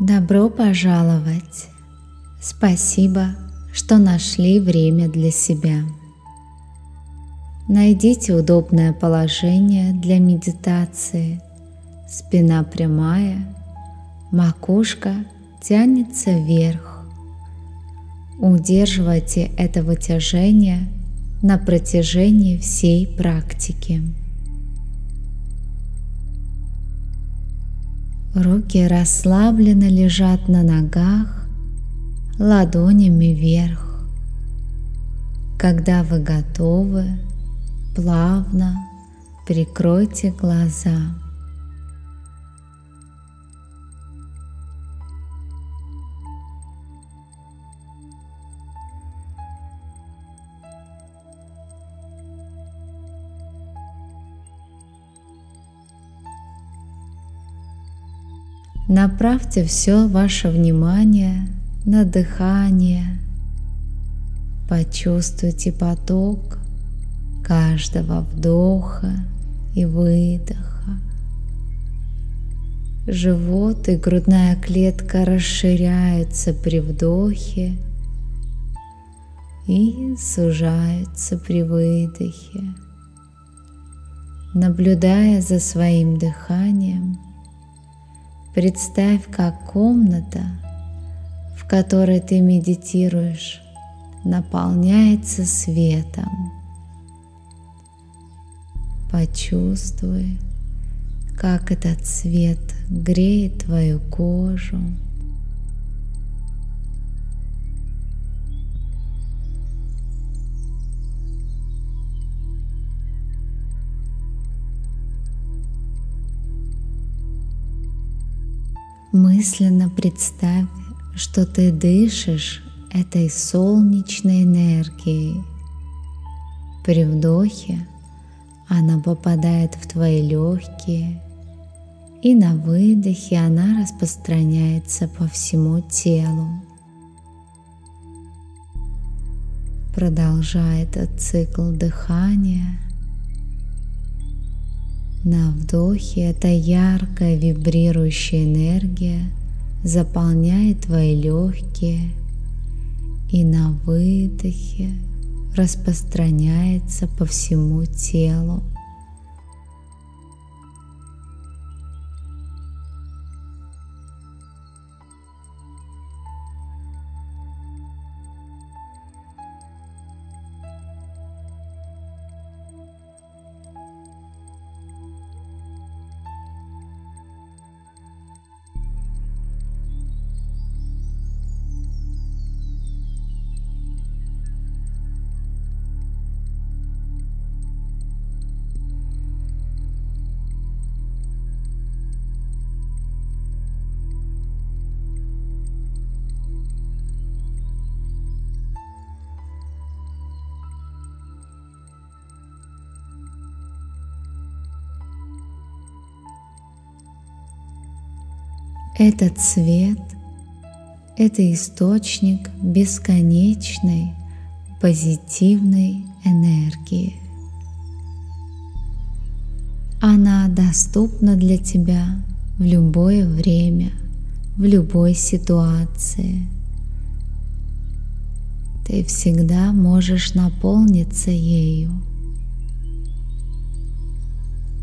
Добро пожаловать! Спасибо, что нашли время для себя. Найдите удобное положение для медитации. Спина прямая, макушка тянется вверх. Удерживайте это вытяжение на протяжении всей практики. Руки расслабленно лежат на ногах, ладонями вверх. Когда вы готовы, плавно прикройте глаза. Направьте все ваше внимание на дыхание. Почувствуйте поток каждого вдоха и выдоха. Живот и грудная клетка расширяются при вдохе и сужаются при выдохе. Наблюдая за своим дыханием, Представь, как комната, в которой ты медитируешь, наполняется светом. Почувствуй, как этот свет греет твою кожу, Мысленно представь, что ты дышишь этой солнечной энергией. При вдохе она попадает в твои легкие, и на выдохе она распространяется по всему телу. Продолжай этот цикл дыхания – на вдохе эта яркая вибрирующая энергия заполняет твои легкие и на выдохе распространяется по всему телу. Этот цвет – это источник бесконечной позитивной энергии. Она доступна для тебя в любое время, в любой ситуации. Ты всегда можешь наполниться ею.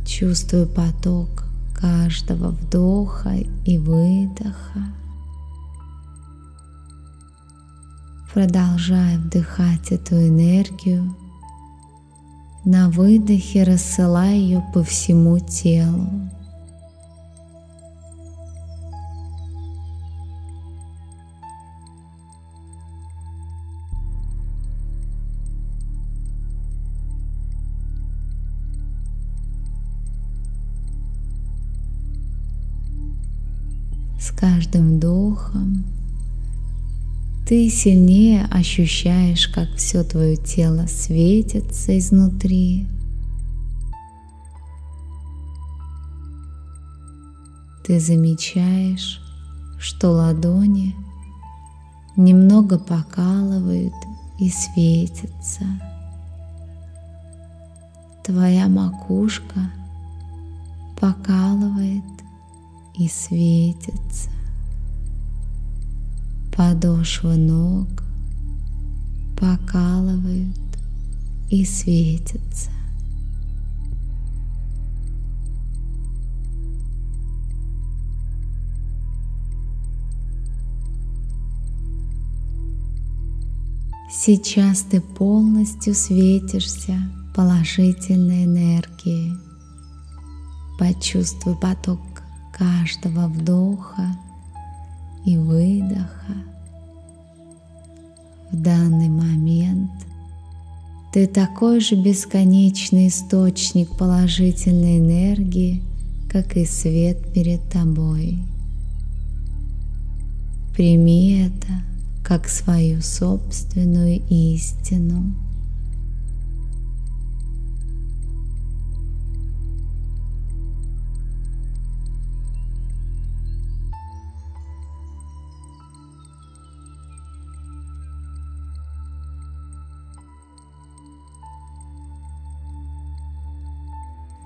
Чувствуй поток каждого вдоха и выдоха. Продолжай вдыхать эту энергию. На выдохе рассылай ее по всему телу. С каждым вдохом ты сильнее ощущаешь, как все твое тело светится изнутри. Ты замечаешь, что ладони немного покалывают и светятся. Твоя макушка покалывает и светится. Подошвы ног покалывают и светятся. Сейчас ты полностью светишься положительной энергией. Почувствуй поток каждого вдоха и выдоха. В данный момент ты такой же бесконечный источник положительной энергии, как и свет перед тобой. Прими это как свою собственную истину.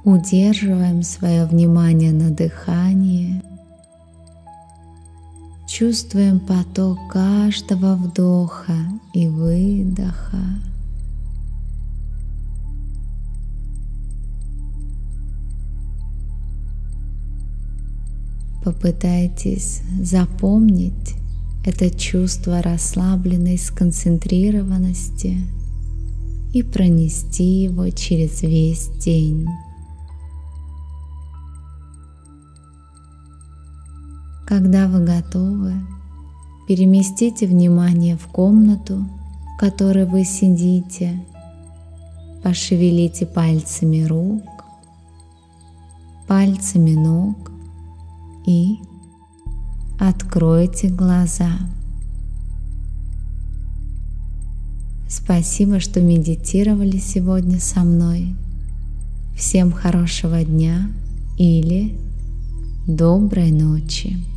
Удерживаем свое внимание на дыхании. Чувствуем поток каждого вдоха и выдоха. Попытайтесь запомнить это чувство расслабленной сконцентрированности и пронести его через весь день. Когда вы готовы, переместите внимание в комнату, в которой вы сидите. Пошевелите пальцами рук, пальцами ног и откройте глаза. Спасибо, что медитировали сегодня со мной. Всем хорошего дня или доброй ночи.